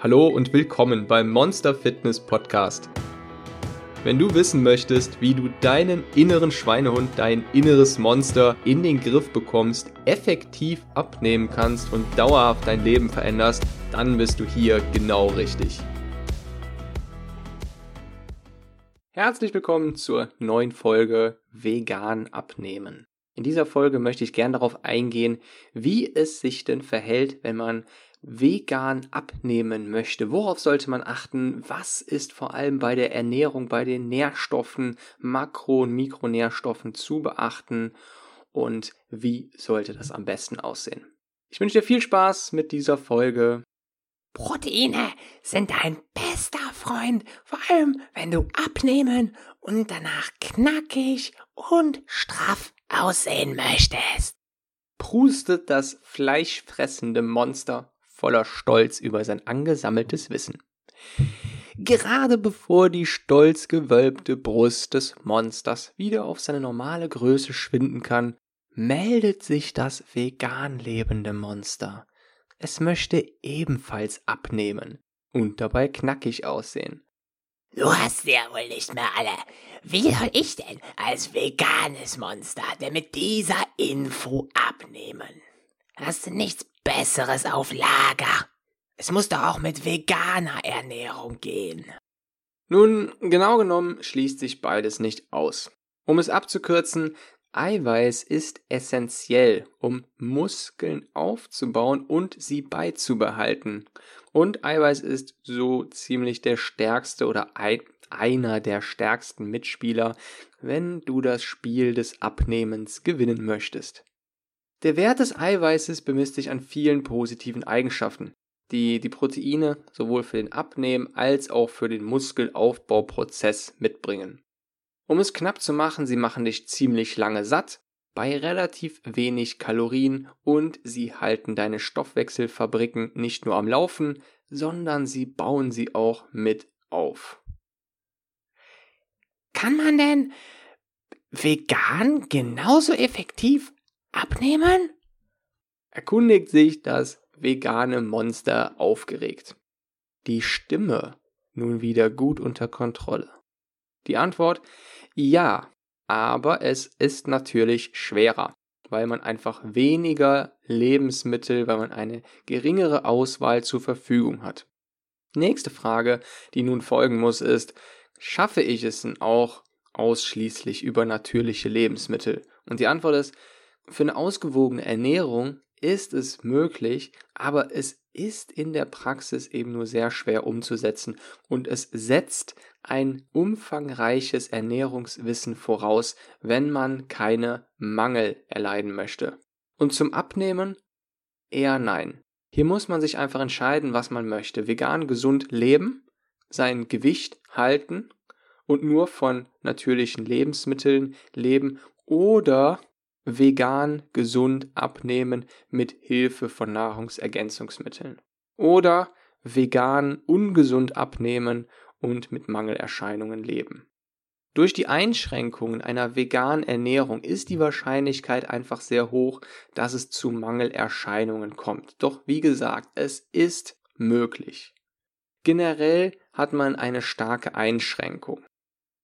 Hallo und willkommen beim Monster Fitness Podcast. Wenn du wissen möchtest, wie du deinen inneren Schweinehund, dein inneres Monster in den Griff bekommst, effektiv abnehmen kannst und dauerhaft dein Leben veränderst, dann bist du hier genau richtig. Herzlich willkommen zur neuen Folge Vegan abnehmen. In dieser Folge möchte ich gern darauf eingehen, wie es sich denn verhält, wenn man vegan abnehmen möchte, worauf sollte man achten? Was ist vor allem bei der Ernährung, bei den Nährstoffen, Makro- und Mikronährstoffen zu beachten? Und wie sollte das am besten aussehen? Ich wünsche dir viel Spaß mit dieser Folge. Proteine sind dein bester Freund, vor allem wenn du abnehmen und danach knackig und straff aussehen möchtest. Prustet das fleischfressende Monster voller Stolz über sein angesammeltes Wissen. Gerade bevor die stolz gewölbte Brust des Monsters wieder auf seine normale Größe schwinden kann, meldet sich das vegan lebende Monster. Es möchte ebenfalls abnehmen und dabei knackig aussehen. Du hast ja wohl nicht mehr alle. Wie soll ich denn als veganes Monster denn mit dieser Info abnehmen? Hast du nichts Besseres auf Lager? Es muss doch auch mit veganer Ernährung gehen. Nun, genau genommen schließt sich beides nicht aus. Um es abzukürzen, Eiweiß ist essentiell, um Muskeln aufzubauen und sie beizubehalten. Und Eiweiß ist so ziemlich der stärkste oder ein, einer der stärksten Mitspieler, wenn du das Spiel des Abnehmens gewinnen möchtest. Der Wert des Eiweißes bemisst sich an vielen positiven Eigenschaften, die die Proteine sowohl für den Abnehmen als auch für den Muskelaufbauprozess mitbringen. Um es knapp zu machen, sie machen dich ziemlich lange satt, bei relativ wenig Kalorien und sie halten deine Stoffwechselfabriken nicht nur am Laufen, sondern sie bauen sie auch mit auf. Kann man denn vegan genauso effektiv Abnehmen? Erkundigt sich das vegane Monster aufgeregt. Die Stimme nun wieder gut unter Kontrolle. Die Antwort ja, aber es ist natürlich schwerer, weil man einfach weniger Lebensmittel, weil man eine geringere Auswahl zur Verfügung hat. Nächste Frage, die nun folgen muss, ist, schaffe ich es denn auch ausschließlich über natürliche Lebensmittel? Und die Antwort ist, für eine ausgewogene Ernährung ist es möglich, aber es ist in der Praxis eben nur sehr schwer umzusetzen und es setzt ein umfangreiches Ernährungswissen voraus, wenn man keine Mangel erleiden möchte. Und zum Abnehmen eher nein. Hier muss man sich einfach entscheiden, was man möchte. Vegan gesund leben, sein Gewicht halten und nur von natürlichen Lebensmitteln leben oder vegan gesund abnehmen mit Hilfe von Nahrungsergänzungsmitteln. Oder vegan ungesund abnehmen und mit Mangelerscheinungen leben. Durch die Einschränkungen einer veganen Ernährung ist die Wahrscheinlichkeit einfach sehr hoch, dass es zu Mangelerscheinungen kommt. Doch wie gesagt, es ist möglich. Generell hat man eine starke Einschränkung.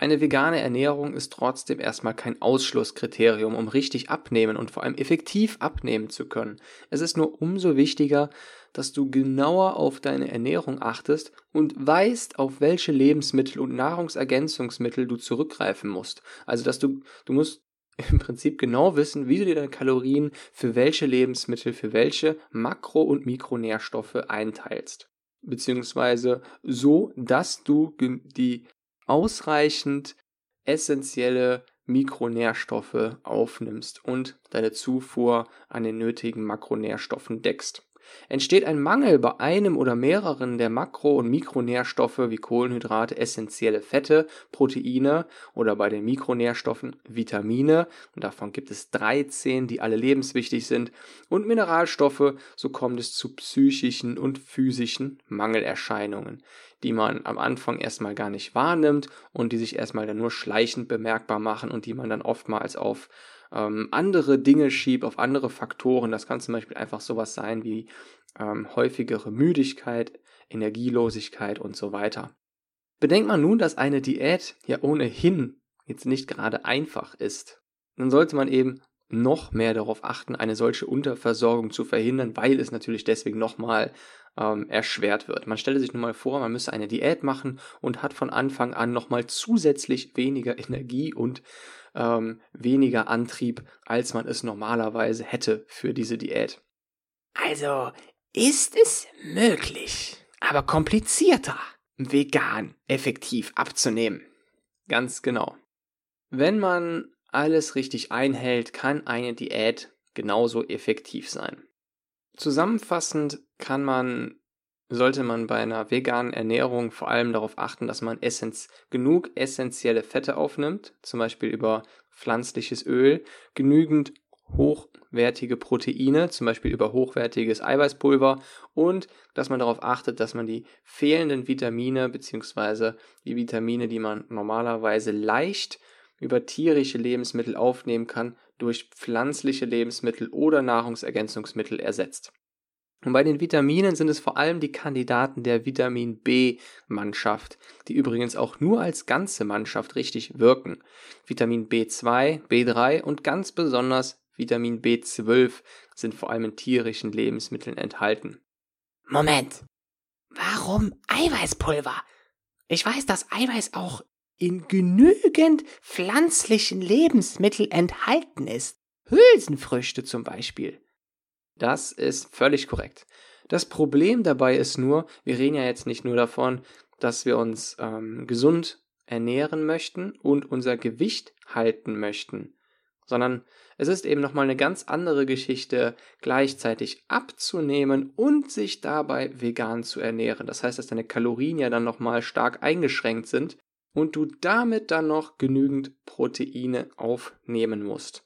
Eine vegane Ernährung ist trotzdem erstmal kein Ausschlusskriterium, um richtig abnehmen und vor allem effektiv abnehmen zu können. Es ist nur umso wichtiger, dass du genauer auf deine Ernährung achtest und weißt, auf welche Lebensmittel und Nahrungsergänzungsmittel du zurückgreifen musst. Also, dass du, du musst im Prinzip genau wissen, wie du dir deine Kalorien für welche Lebensmittel, für welche Makro- und Mikronährstoffe einteilst. Beziehungsweise so, dass du die ausreichend essentielle Mikronährstoffe aufnimmst und deine Zufuhr an den nötigen Makronährstoffen deckst. Entsteht ein Mangel bei einem oder mehreren der Makro- und Mikronährstoffe wie Kohlenhydrate, essentielle Fette, Proteine oder bei den Mikronährstoffen Vitamine, und davon gibt es 13, die alle lebenswichtig sind, und Mineralstoffe, so kommt es zu psychischen und physischen Mangelerscheinungen, die man am Anfang erstmal gar nicht wahrnimmt und die sich erstmal dann nur schleichend bemerkbar machen und die man dann oftmals auf ähm, andere Dinge schiebt, auf andere Faktoren. Das kann zum Beispiel einfach sowas sein wie ähm, häufigere Müdigkeit, Energielosigkeit und so weiter. Bedenkt man nun, dass eine Diät ja ohnehin jetzt nicht gerade einfach ist, dann sollte man eben noch mehr darauf achten, eine solche Unterversorgung zu verhindern, weil es natürlich deswegen nochmal ähm, erschwert wird. Man stelle sich nun mal vor, man müsse eine Diät machen und hat von Anfang an nochmal zusätzlich weniger Energie und ähm, weniger Antrieb, als man es normalerweise hätte für diese Diät. Also ist es möglich, aber komplizierter, vegan effektiv abzunehmen. Ganz genau. Wenn man alles richtig einhält, kann eine Diät genauso effektiv sein. Zusammenfassend kann man, sollte man bei einer veganen Ernährung vor allem darauf achten, dass man essenz genug essentielle Fette aufnimmt, zum Beispiel über pflanzliches Öl, genügend hochwertige Proteine, zum Beispiel über hochwertiges Eiweißpulver und dass man darauf achtet, dass man die fehlenden Vitamine bzw. die Vitamine, die man normalerweise leicht über tierische Lebensmittel aufnehmen kann, durch pflanzliche Lebensmittel oder Nahrungsergänzungsmittel ersetzt. Und bei den Vitaminen sind es vor allem die Kandidaten der Vitamin B-Mannschaft, die übrigens auch nur als ganze Mannschaft richtig wirken. Vitamin B2, B3 und ganz besonders Vitamin B12 sind vor allem in tierischen Lebensmitteln enthalten. Moment. Warum Eiweißpulver? Ich weiß, dass Eiweiß auch in genügend pflanzlichen Lebensmitteln enthalten ist. Hülsenfrüchte zum Beispiel. Das ist völlig korrekt. Das Problem dabei ist nur, wir reden ja jetzt nicht nur davon, dass wir uns ähm, gesund ernähren möchten und unser Gewicht halten möchten, sondern es ist eben nochmal eine ganz andere Geschichte, gleichzeitig abzunehmen und sich dabei vegan zu ernähren. Das heißt, dass deine Kalorien ja dann nochmal stark eingeschränkt sind und du damit dann noch genügend Proteine aufnehmen musst.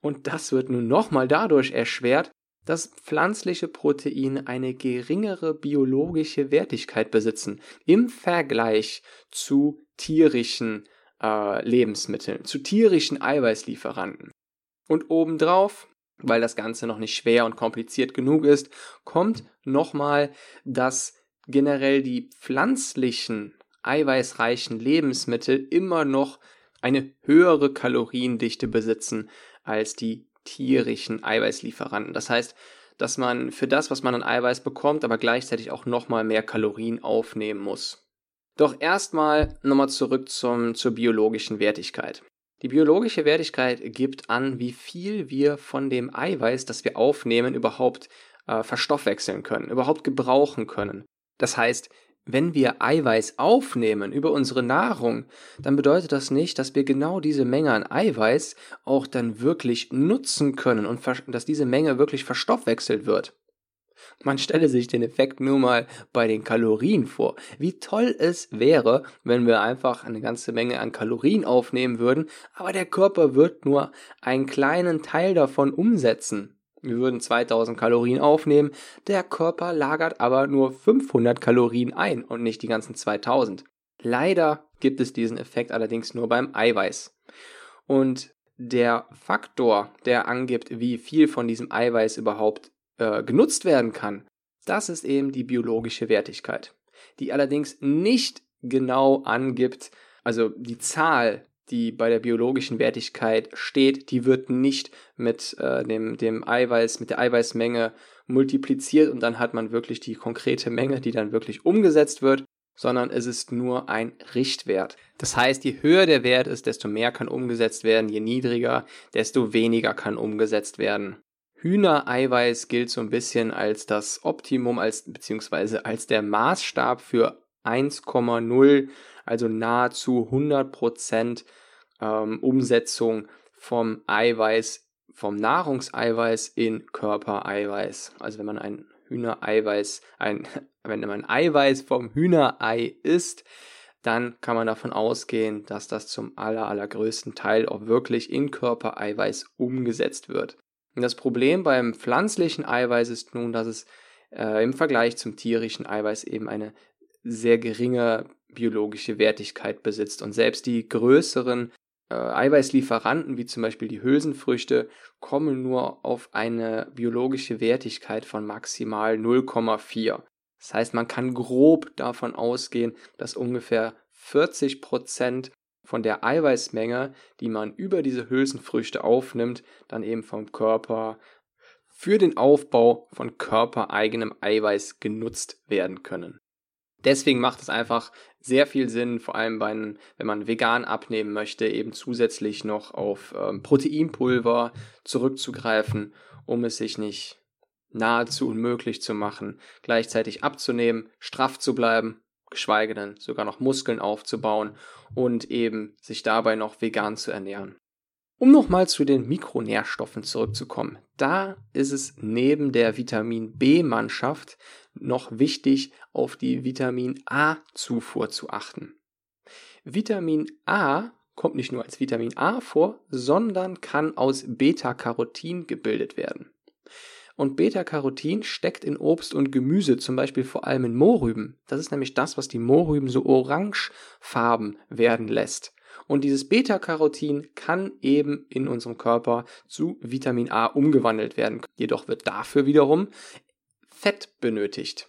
Und das wird nun nochmal dadurch erschwert, dass pflanzliche Proteine eine geringere biologische Wertigkeit besitzen im Vergleich zu tierischen äh, Lebensmitteln, zu tierischen Eiweißlieferanten. Und obendrauf, weil das Ganze noch nicht schwer und kompliziert genug ist, kommt nochmal, dass generell die pflanzlichen eiweißreichen Lebensmittel immer noch eine höhere Kaloriendichte besitzen als die tierischen Eiweißlieferanten. Das heißt, dass man für das, was man an Eiweiß bekommt, aber gleichzeitig auch nochmal mehr Kalorien aufnehmen muss. Doch erstmal nochmal zurück zum, zur biologischen Wertigkeit. Die biologische Wertigkeit gibt an, wie viel wir von dem Eiweiß, das wir aufnehmen, überhaupt äh, verstoffwechseln können, überhaupt gebrauchen können. Das heißt, wenn wir Eiweiß aufnehmen über unsere Nahrung, dann bedeutet das nicht, dass wir genau diese Menge an Eiweiß auch dann wirklich nutzen können und dass diese Menge wirklich verstoffwechselt wird. Man stelle sich den Effekt nur mal bei den Kalorien vor. Wie toll es wäre, wenn wir einfach eine ganze Menge an Kalorien aufnehmen würden, aber der Körper wird nur einen kleinen Teil davon umsetzen. Wir würden 2000 Kalorien aufnehmen, der Körper lagert aber nur 500 Kalorien ein und nicht die ganzen 2000. Leider gibt es diesen Effekt allerdings nur beim Eiweiß. Und der Faktor, der angibt, wie viel von diesem Eiweiß überhaupt äh, genutzt werden kann, das ist eben die biologische Wertigkeit, die allerdings nicht genau angibt, also die Zahl die bei der biologischen Wertigkeit steht, die wird nicht mit äh, dem, dem Eiweiß, mit der Eiweißmenge multipliziert und dann hat man wirklich die konkrete Menge, die dann wirklich umgesetzt wird, sondern es ist nur ein Richtwert. Das heißt, je höher der Wert ist, desto mehr kann umgesetzt werden, je niedriger, desto weniger kann umgesetzt werden. Hühnereiweiß gilt so ein bisschen als das Optimum, als beziehungsweise als der Maßstab für 1,0 also nahezu 100% ähm, Umsetzung vom Eiweiß, vom Nahrungseiweiß in Körpereiweiß. Also wenn man ein Hühnereiweiß, ein, wenn man Eiweiß vom Hühnerei isst, dann kann man davon ausgehen, dass das zum aller, allergrößten Teil auch wirklich in Körpereiweiß umgesetzt wird. Und das Problem beim pflanzlichen Eiweiß ist nun, dass es äh, im Vergleich zum tierischen Eiweiß eben eine sehr geringe biologische Wertigkeit besitzt. Und selbst die größeren äh, Eiweißlieferanten, wie zum Beispiel die Hülsenfrüchte, kommen nur auf eine biologische Wertigkeit von maximal 0,4. Das heißt, man kann grob davon ausgehen, dass ungefähr 40 Prozent von der Eiweißmenge, die man über diese Hülsenfrüchte aufnimmt, dann eben vom Körper für den Aufbau von körpereigenem Eiweiß genutzt werden können. Deswegen macht es einfach sehr viel Sinn, vor allem bei, wenn man vegan abnehmen möchte, eben zusätzlich noch auf ähm, Proteinpulver zurückzugreifen, um es sich nicht nahezu unmöglich zu machen, gleichzeitig abzunehmen, straff zu bleiben, geschweige denn sogar noch Muskeln aufzubauen und eben sich dabei noch vegan zu ernähren. Um nochmal zu den Mikronährstoffen zurückzukommen, da ist es neben der Vitamin B-Mannschaft noch wichtig, auf die Vitamin A-Zufuhr zu achten. Vitamin A kommt nicht nur als Vitamin A vor, sondern kann aus Beta-Carotin gebildet werden. Und Beta-Carotin steckt in Obst und Gemüse, zum Beispiel vor allem in Mohrrüben. Das ist nämlich das, was die Mohrrüben so orangefarben werden lässt. Und dieses Beta-Carotin kann eben in unserem Körper zu Vitamin A umgewandelt werden. Jedoch wird dafür wiederum Fett benötigt.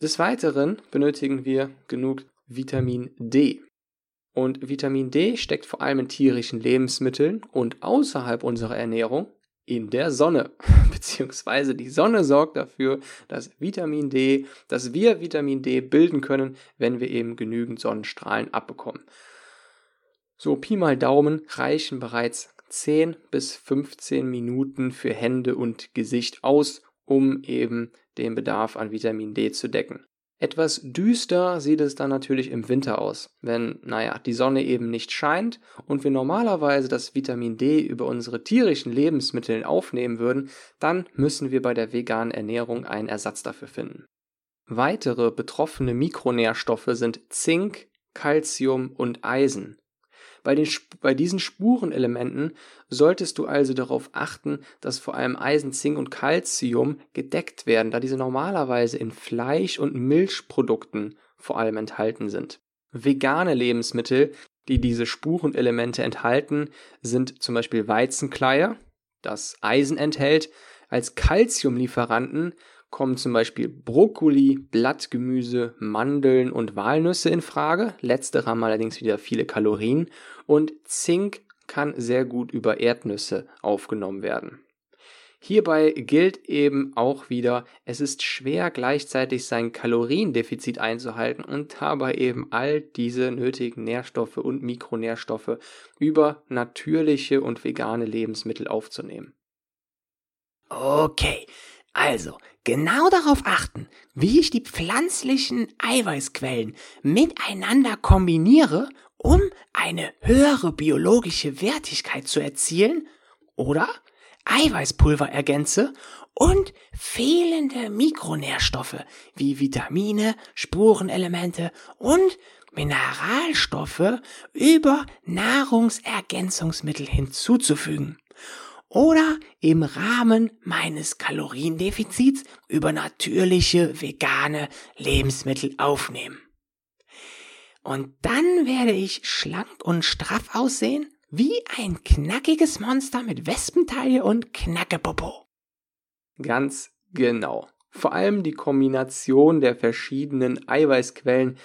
Des Weiteren benötigen wir genug Vitamin D. Und Vitamin D steckt vor allem in tierischen Lebensmitteln und außerhalb unserer Ernährung in der Sonne. Beziehungsweise die Sonne sorgt dafür, dass Vitamin D, dass wir Vitamin D bilden können, wenn wir eben genügend Sonnenstrahlen abbekommen. So Pi mal Daumen reichen bereits 10 bis 15 Minuten für Hände und Gesicht aus, um eben den Bedarf an Vitamin D zu decken. Etwas düster sieht es dann natürlich im Winter aus, wenn, naja, die Sonne eben nicht scheint und wir normalerweise das Vitamin D über unsere tierischen Lebensmittel aufnehmen würden, dann müssen wir bei der veganen Ernährung einen Ersatz dafür finden. Weitere betroffene Mikronährstoffe sind Zink, Calcium und Eisen. Bei, den, bei diesen Spurenelementen solltest du also darauf achten, dass vor allem Eisen, Zink und Calcium gedeckt werden, da diese normalerweise in Fleisch- und Milchprodukten vor allem enthalten sind. Vegane Lebensmittel, die diese Spurenelemente enthalten, sind zum Beispiel Weizenkleie, das Eisen enthält, als Calciumlieferanten kommen zum Beispiel Brokkoli, Blattgemüse, Mandeln und Walnüsse in Frage. Letztere haben allerdings wieder viele Kalorien und Zink kann sehr gut über Erdnüsse aufgenommen werden. Hierbei gilt eben auch wieder, es ist schwer gleichzeitig sein Kaloriendefizit einzuhalten und dabei eben all diese nötigen Nährstoffe und Mikronährstoffe über natürliche und vegane Lebensmittel aufzunehmen. Okay, also, genau darauf achten, wie ich die pflanzlichen Eiweißquellen miteinander kombiniere, um eine höhere biologische Wertigkeit zu erzielen oder Eiweißpulver ergänze und fehlende Mikronährstoffe wie Vitamine, Spurenelemente und Mineralstoffe über Nahrungsergänzungsmittel hinzuzufügen oder im Rahmen meines Kaloriendefizits über natürliche vegane Lebensmittel aufnehmen. Und dann werde ich schlank und straff aussehen, wie ein knackiges Monster mit Wespentaille und Knackepopo. Ganz genau. Vor allem die Kombination der verschiedenen Eiweißquellen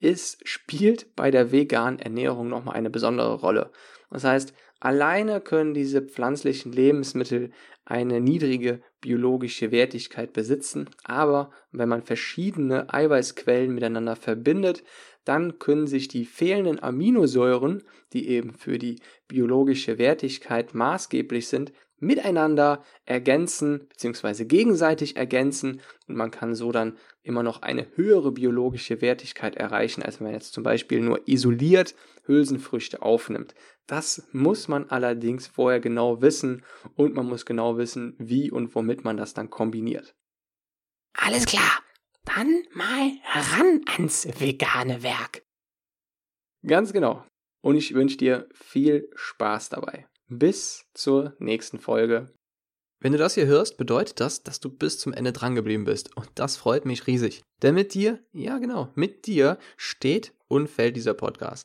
ist, spielt bei der veganen Ernährung nochmal eine besondere Rolle. Das heißt, Alleine können diese pflanzlichen Lebensmittel eine niedrige biologische Wertigkeit besitzen, aber wenn man verschiedene Eiweißquellen miteinander verbindet, dann können sich die fehlenden Aminosäuren, die eben für die biologische Wertigkeit maßgeblich sind, miteinander ergänzen bzw. gegenseitig ergänzen und man kann so dann immer noch eine höhere biologische Wertigkeit erreichen, als wenn man jetzt zum Beispiel nur isoliert Hülsenfrüchte aufnimmt. Das muss man allerdings vorher genau wissen und man muss genau wissen, wie und womit man das dann kombiniert. Alles klar, dann mal ran ans vegane Werk. Ganz genau. Und ich wünsche dir viel Spaß dabei. Bis zur nächsten Folge. Wenn du das hier hörst, bedeutet das, dass du bis zum Ende drangeblieben bist. Und das freut mich riesig. Denn mit dir, ja genau, mit dir steht und fällt dieser Podcast.